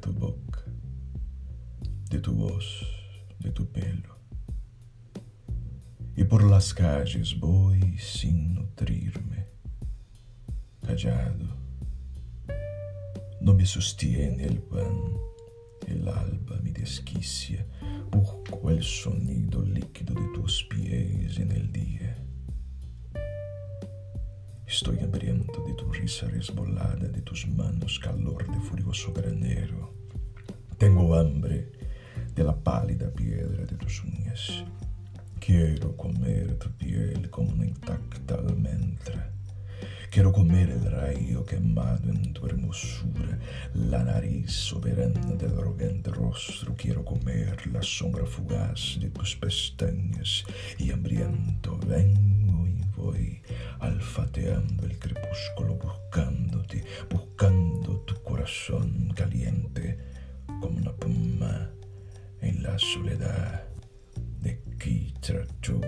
tu boca, de tu voz, de tu pelo. Y por las calles voy sin nutrirme, callado. No me sostiene el pan, el alba me desquicia, busco el sonido líquido de tus pies Estoy hambriento de tu risa resbolada, de tus manos calor de furioso granero. Tengo hambre de la pálida piedra de tus uñas. Quiero comer tu piel como una intacta almendra. Quiero comer el rayo quemado en tu hermosura, la nariz soberana del arrogante rostro. Quiero comer la sombra fugaz de tus pestañas y hambriento vengo y voy alfateando el crepúsculo, buscándote, buscando tu corazón caliente como una puma en la soledad de Kitrachu.